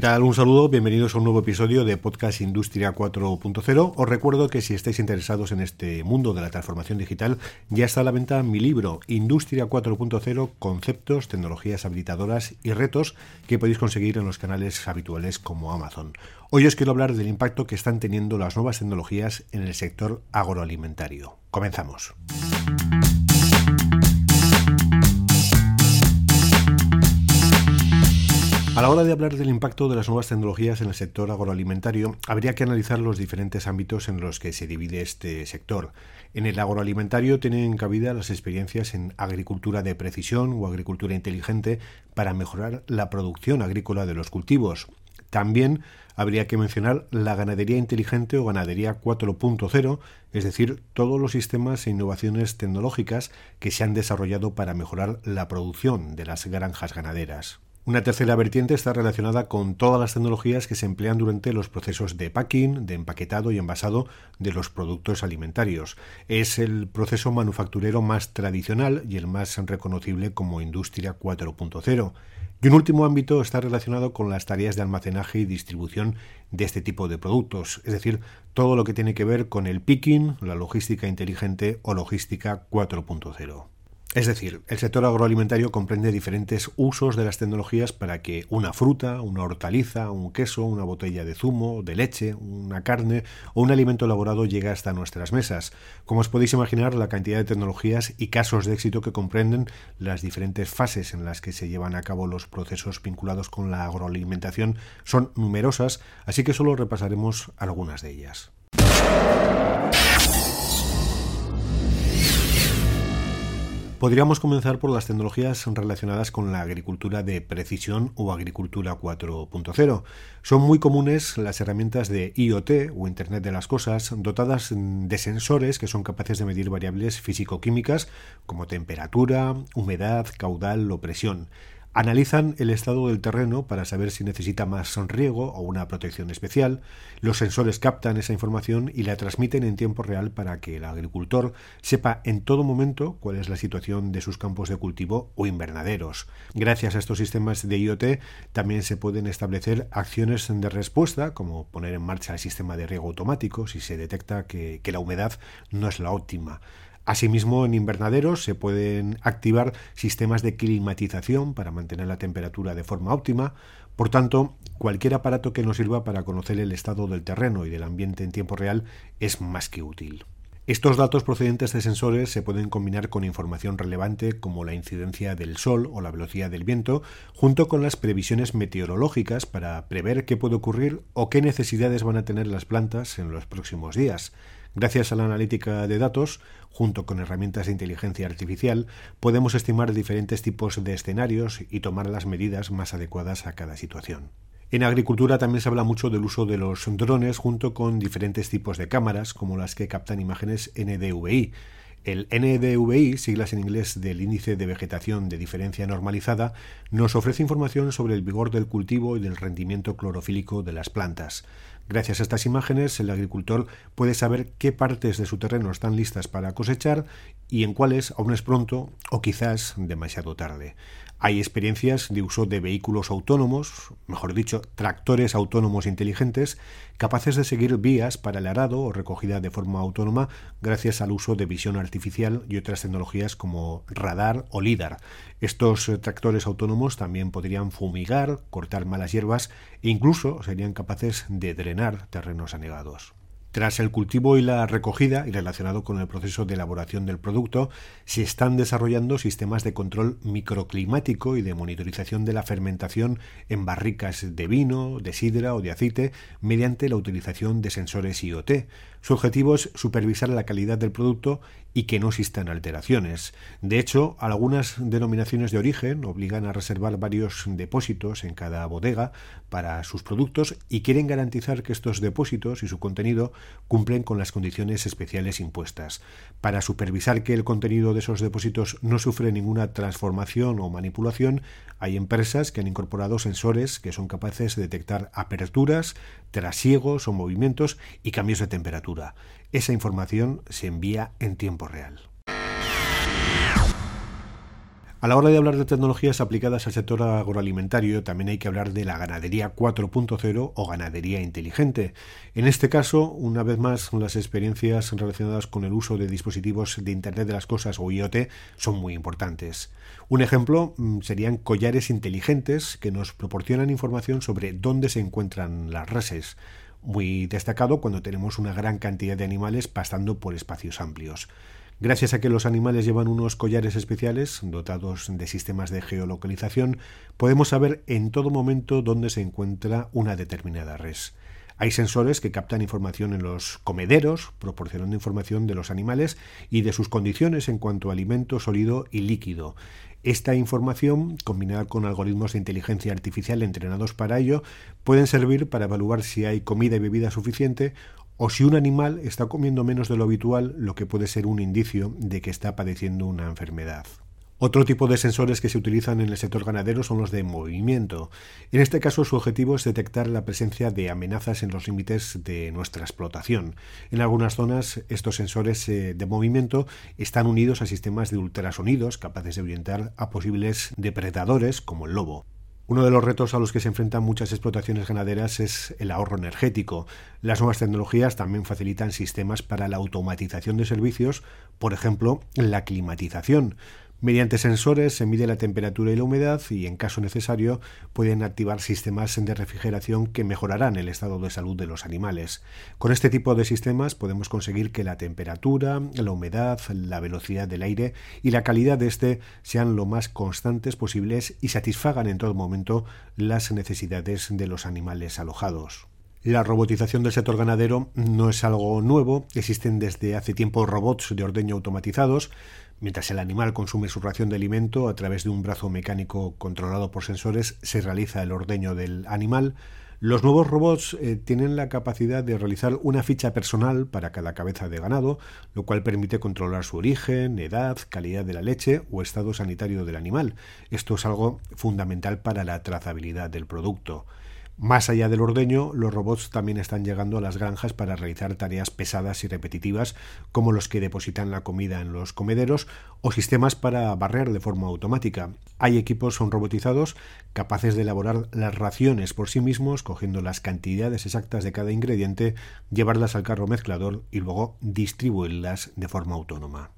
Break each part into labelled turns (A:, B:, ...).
A: ¿Qué tal? Un saludo, bienvenidos a un nuevo episodio de Podcast Industria 4.0. Os recuerdo que si estáis interesados en este mundo de la transformación digital, ya está a la venta mi libro Industria 4.0, conceptos, tecnologías habilitadoras y retos que podéis conseguir en los canales habituales como Amazon. Hoy os quiero hablar del impacto que están teniendo las nuevas tecnologías en el sector agroalimentario. Comenzamos. A la hora de hablar del impacto de las nuevas tecnologías en el sector agroalimentario, habría que analizar los diferentes ámbitos en los que se divide este sector. En el agroalimentario tienen cabida las experiencias en agricultura de precisión o agricultura inteligente para mejorar la producción agrícola de los cultivos. También habría que mencionar la ganadería inteligente o ganadería 4.0, es decir, todos los sistemas e innovaciones tecnológicas que se han desarrollado para mejorar la producción de las granjas ganaderas. Una tercera vertiente está relacionada con todas las tecnologías que se emplean durante los procesos de packing, de empaquetado y envasado de los productos alimentarios. Es el proceso manufacturero más tradicional y el más reconocible como industria 4.0. Y un último ámbito está relacionado con las tareas de almacenaje y distribución de este tipo de productos, es decir, todo lo que tiene que ver con el picking, la logística inteligente o logística 4.0. Es decir, el sector agroalimentario comprende diferentes usos de las tecnologías para que una fruta, una hortaliza, un queso, una botella de zumo, de leche, una carne o un alimento elaborado llegue hasta nuestras mesas. Como os podéis imaginar, la cantidad de tecnologías y casos de éxito que comprenden las diferentes fases en las que se llevan a cabo los procesos vinculados con la agroalimentación son numerosas, así que solo repasaremos algunas de ellas. Podríamos comenzar por las tecnologías relacionadas con la agricultura de precisión o agricultura 4.0. Son muy comunes las herramientas de IoT o Internet de las Cosas dotadas de sensores que son capaces de medir variables físico-químicas como temperatura, humedad, caudal o presión. Analizan el estado del terreno para saber si necesita más riego o una protección especial. Los sensores captan esa información y la transmiten en tiempo real para que el agricultor sepa en todo momento cuál es la situación de sus campos de cultivo o invernaderos. Gracias a estos sistemas de IoT también se pueden establecer acciones de respuesta, como poner en marcha el sistema de riego automático si se detecta que, que la humedad no es la óptima. Asimismo, en invernaderos se pueden activar sistemas de climatización para mantener la temperatura de forma óptima. Por tanto, cualquier aparato que nos sirva para conocer el estado del terreno y del ambiente en tiempo real es más que útil. Estos datos procedentes de sensores se pueden combinar con información relevante como la incidencia del sol o la velocidad del viento, junto con las previsiones meteorológicas para prever qué puede ocurrir o qué necesidades van a tener las plantas en los próximos días. Gracias a la analítica de datos, junto con herramientas de inteligencia artificial, podemos estimar diferentes tipos de escenarios y tomar las medidas más adecuadas a cada situación. En agricultura también se habla mucho del uso de los drones junto con diferentes tipos de cámaras, como las que captan imágenes NDVI. El NDVI, siglas en inglés del índice de vegetación de diferencia normalizada, nos ofrece información sobre el vigor del cultivo y del rendimiento clorofílico de las plantas. Gracias a estas imágenes, el agricultor puede saber qué partes de su terreno están listas para cosechar y en cuáles aún es pronto o quizás demasiado tarde. Hay experiencias de uso de vehículos autónomos, mejor dicho, tractores autónomos inteligentes, capaces de seguir vías para el arado o recogida de forma autónoma gracias al uso de visión artificial y otras tecnologías como radar o lidar. Estos eh, tractores autónomos también podrían fumigar, cortar malas hierbas e incluso serían capaces de drenar terrenos anegados. Tras el cultivo y la recogida, y relacionado con el proceso de elaboración del producto, se están desarrollando sistemas de control microclimático y de monitorización de la fermentación en barricas de vino, de sidra o de aceite mediante la utilización de sensores IoT. Su objetivo es supervisar la calidad del producto y que no existan alteraciones. De hecho, algunas denominaciones de origen obligan a reservar varios depósitos en cada bodega para sus productos y quieren garantizar que estos depósitos y su contenido cumplen con las condiciones especiales impuestas. Para supervisar que el contenido de esos depósitos no sufre ninguna transformación o manipulación, hay empresas que han incorporado sensores que son capaces de detectar aperturas, trasiegos o movimientos y cambios de temperatura. Esa información se envía en tiempo real. A la hora de hablar de tecnologías aplicadas al sector agroalimentario, también hay que hablar de la ganadería 4.0 o ganadería inteligente. En este caso, una vez más, las experiencias relacionadas con el uso de dispositivos de Internet de las Cosas o IoT son muy importantes. Un ejemplo mm, serían collares inteligentes que nos proporcionan información sobre dónde se encuentran las reses muy destacado cuando tenemos una gran cantidad de animales pasando por espacios amplios. Gracias a que los animales llevan unos collares especiales dotados de sistemas de geolocalización, podemos saber en todo momento dónde se encuentra una determinada res. Hay sensores que captan información en los comederos, proporcionando información de los animales y de sus condiciones en cuanto a alimento sólido y líquido. Esta información, combinada con algoritmos de inteligencia artificial entrenados para ello, pueden servir para evaluar si hay comida y bebida suficiente o si un animal está comiendo menos de lo habitual, lo que puede ser un indicio de que está padeciendo una enfermedad. Otro tipo de sensores que se utilizan en el sector ganadero son los de movimiento. En este caso su objetivo es detectar la presencia de amenazas en los límites de nuestra explotación. En algunas zonas estos sensores eh, de movimiento están unidos a sistemas de ultrasonidos capaces de orientar a posibles depredadores como el lobo. Uno de los retos a los que se enfrentan muchas explotaciones ganaderas es el ahorro energético. Las nuevas tecnologías también facilitan sistemas para la automatización de servicios, por ejemplo, la climatización. Mediante sensores se mide la temperatura y la humedad y, en caso necesario, pueden activar sistemas de refrigeración que mejorarán el estado de salud de los animales. Con este tipo de sistemas podemos conseguir que la temperatura, la humedad, la velocidad del aire y la calidad de este sean lo más constantes posibles y satisfagan en todo momento las necesidades de los animales alojados. La robotización del sector ganadero no es algo nuevo, existen desde hace tiempo robots de ordeño automatizados, Mientras el animal consume su ración de alimento, a través de un brazo mecánico controlado por sensores se realiza el ordeño del animal. Los nuevos robots eh, tienen la capacidad de realizar una ficha personal para cada cabeza de ganado, lo cual permite controlar su origen, edad, calidad de la leche o estado sanitario del animal. Esto es algo fundamental para la trazabilidad del producto. Más allá del ordeño, los robots también están llegando a las granjas para realizar tareas pesadas y repetitivas como los que depositan la comida en los comederos o sistemas para barrer de forma automática. Hay equipos son robotizados capaces de elaborar las raciones por sí mismos, cogiendo las cantidades exactas de cada ingrediente, llevarlas al carro mezclador y luego distribuirlas de forma autónoma.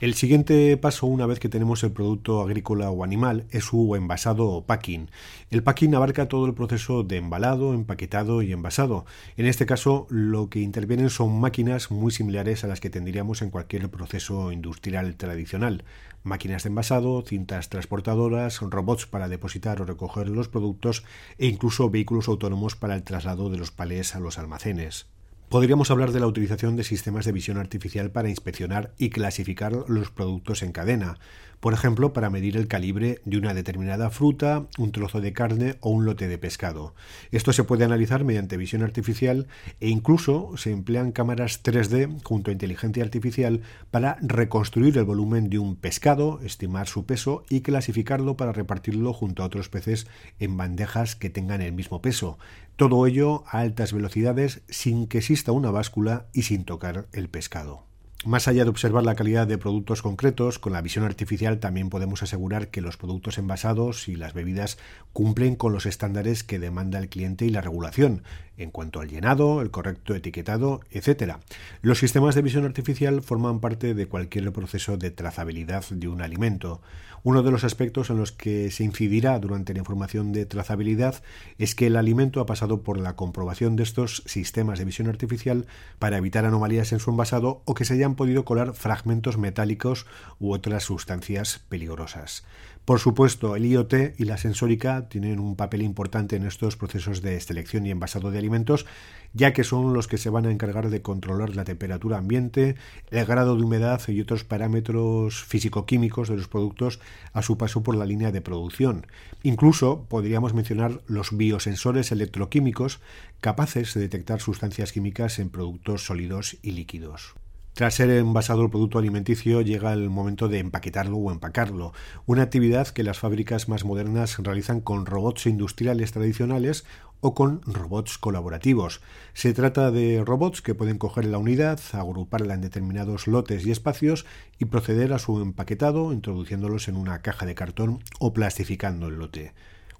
A: El siguiente paso, una vez que tenemos el producto agrícola o animal, es su envasado o packing. El packing abarca todo el proceso de embalado, empaquetado y envasado. En este caso, lo que intervienen son máquinas muy similares a las que tendríamos en cualquier proceso industrial tradicional. Máquinas de envasado, cintas transportadoras, robots para depositar o recoger los productos e incluso vehículos autónomos para el traslado de los palés a los almacenes. Podríamos hablar de la utilización de sistemas de visión artificial para inspeccionar y clasificar los productos en cadena, por ejemplo, para medir el calibre de una determinada fruta, un trozo de carne o un lote de pescado. Esto se puede analizar mediante visión artificial e incluso se emplean cámaras 3D junto a inteligencia artificial para reconstruir el volumen de un pescado, estimar su peso y clasificarlo para repartirlo junto a otros peces en bandejas que tengan el mismo peso. Todo ello a altas velocidades sin que exista una báscula y sin tocar el pescado. Más allá de observar la calidad de productos concretos, con la visión artificial también podemos asegurar que los productos envasados y las bebidas cumplen con los estándares que demanda el cliente y la regulación, en cuanto al llenado, el correcto etiquetado, etc. Los sistemas de visión artificial forman parte de cualquier proceso de trazabilidad de un alimento. Uno de los aspectos en los que se incidirá durante la información de trazabilidad es que el alimento ha pasado por la comprobación de estos sistemas de visión artificial para evitar anomalías en su envasado o que se hayan podido colar fragmentos metálicos u otras sustancias peligrosas. Por supuesto, el IoT y la sensórica tienen un papel importante en estos procesos de selección y envasado de alimentos, ya que son los que se van a encargar de controlar la temperatura ambiente, el grado de humedad y otros parámetros físico-químicos de los productos a su paso por la línea de producción. Incluso podríamos mencionar los biosensores electroquímicos capaces de detectar sustancias químicas en productos sólidos y líquidos. Tras ser envasado el producto alimenticio, llega el momento de empaquetarlo o empacarlo, una actividad que las fábricas más modernas realizan con robots industriales tradicionales o con robots colaborativos. Se trata de robots que pueden coger la unidad, agruparla en determinados lotes y espacios y proceder a su empaquetado introduciéndolos en una caja de cartón o plastificando el lote.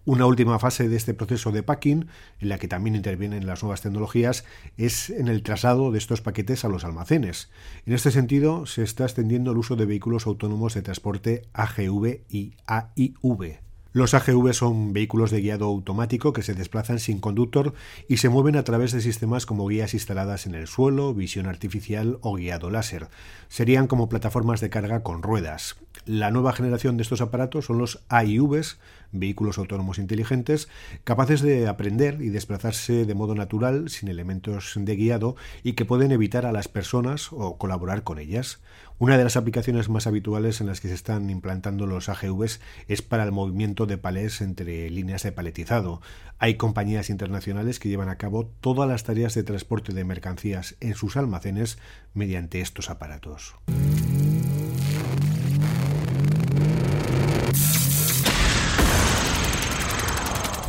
A: Una última fase de este proceso de packing, en la que también intervienen las nuevas tecnologías, es en el traslado de estos paquetes a los almacenes. En este sentido, se está extendiendo el uso de vehículos autónomos de transporte AGV y AIV. Los AGV son vehículos de guiado automático que se desplazan sin conductor y se mueven a través de sistemas como guías instaladas en el suelo, visión artificial o guiado láser. Serían como plataformas de carga con ruedas. La nueva generación de estos aparatos son los AIVs, vehículos autónomos inteligentes, capaces de aprender y desplazarse de modo natural, sin elementos de guiado, y que pueden evitar a las personas o colaborar con ellas. Una de las aplicaciones más habituales en las que se están implantando los AGVs es para el movimiento de palés entre líneas de paletizado. Hay compañías internacionales que llevan a cabo todas las tareas de transporte de mercancías en sus almacenes mediante estos aparatos.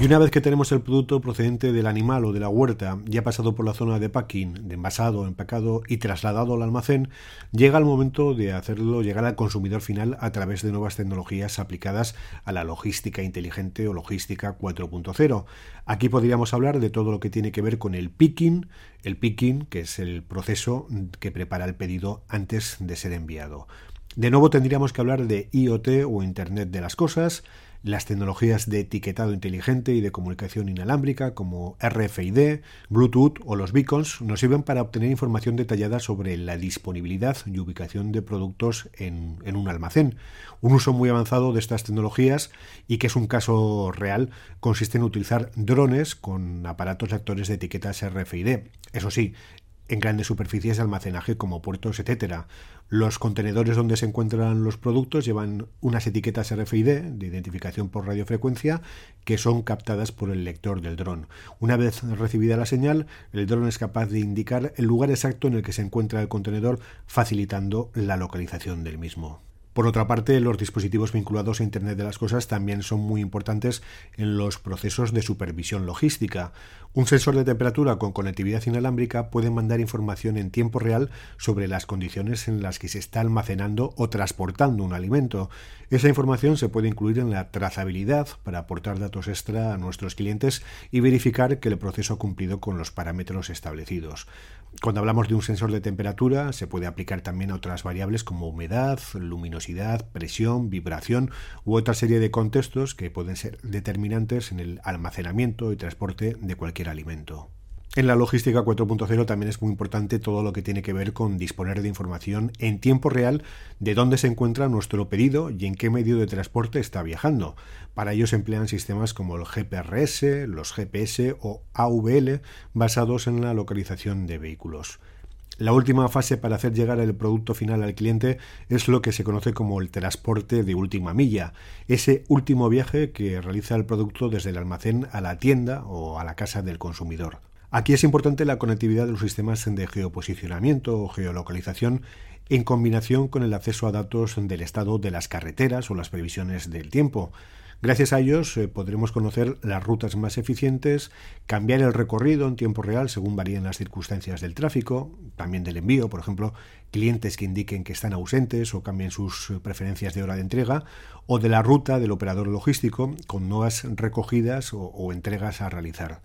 A: Y una vez que tenemos el producto procedente del animal o de la huerta, ya pasado por la zona de packing, de envasado, empacado y trasladado al almacén, llega el momento de hacerlo llegar al consumidor final a través de nuevas tecnologías aplicadas a la logística inteligente o logística 4.0. Aquí podríamos hablar de todo lo que tiene que ver con el picking, el picking, que es el proceso que prepara el pedido antes de ser enviado. De nuevo tendríamos que hablar de IoT o Internet de las Cosas, las tecnologías de etiquetado inteligente y de comunicación inalámbrica como RFID, Bluetooth o los beacons nos sirven para obtener información detallada sobre la disponibilidad y ubicación de productos en, un almacén. Un uso muy avanzado de estas tecnologías y que es un caso real consiste en utilizar drones con aparatos lectores de etiquetas RFID. Eso sí, en grandes superficies de almacenaje como puertos, etcétera. Los contenedores donde se encuentran los productos llevan unas etiquetas RFID de identificación por radiofrecuencia que son captadas por el lector del dron. Una vez recibida la señal, el dron es capaz de indicar el lugar exacto en el que se encuentra el contenedor, facilitando la localización del mismo. Por otra parte, los dispositivos vinculados a Internet de las Cosas también son muy importantes en los procesos de supervisión logística. Un sensor de temperatura con conectividad inalámbrica puede mandar información en tiempo real sobre las condiciones en las que se está almacenando o transportando un alimento. Esa información se puede incluir en la trazabilidad para aportar datos extra a nuestros clientes y verificar que el proceso ha cumplido con los parámetros establecidos. Cuando hablamos de un sensor de temperatura, se puede aplicar también a otras variables como humedad, luminosidad, presión, vibración u otra serie de contextos que pueden ser determinantes en el almacenamiento y transporte de cualquier alimento. En la logística 4.0 también es muy importante todo lo que tiene que ver con disponer de información en tiempo real de dónde se encuentra nuestro pedido y en qué medio de transporte está viajando. Para ello se emplean sistemas como el GPRS, los GPS o AVL basados en la localización de vehículos. La última fase para hacer llegar el producto final al cliente es lo que se conoce como el transporte de última milla, ese último viaje que realiza el producto desde el almacén a la tienda o a la casa del consumidor. Aquí es importante la conectividad de los sistemas de geoposicionamiento o geolocalización en combinación con el acceso a datos del estado de las carreteras o las previsiones del tiempo. Gracias a ellos eh, podremos conocer las rutas más eficientes, cambiar el recorrido en tiempo real según varíen las circunstancias del tráfico, también del envío, por ejemplo, clientes que indiquen que están ausentes o cambien sus eh, preferencias de hora de entrega, o de la ruta del operador logístico con nuevas recogidas o, o entregas a realizar.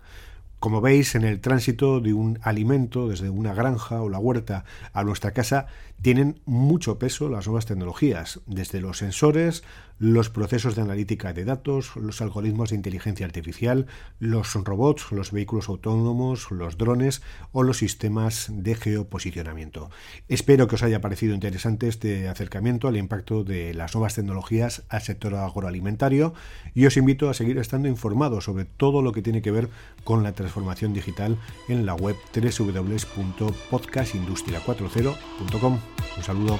A: Como veis, en el tránsito de un alimento desde una granja o la huerta a nuestra casa tienen mucho peso las nuevas tecnologías, desde los sensores, los procesos de analítica de datos, los algoritmos de inteligencia artificial, los robots, los vehículos autónomos, los drones o los sistemas de geoposicionamiento. Espero que os haya parecido interesante este acercamiento al impacto de las nuevas tecnologías al sector agroalimentario y os invito a seguir estando informados sobre todo lo que tiene que ver con la transformación digital en la web www.podcastindustria40.com. Un saludo.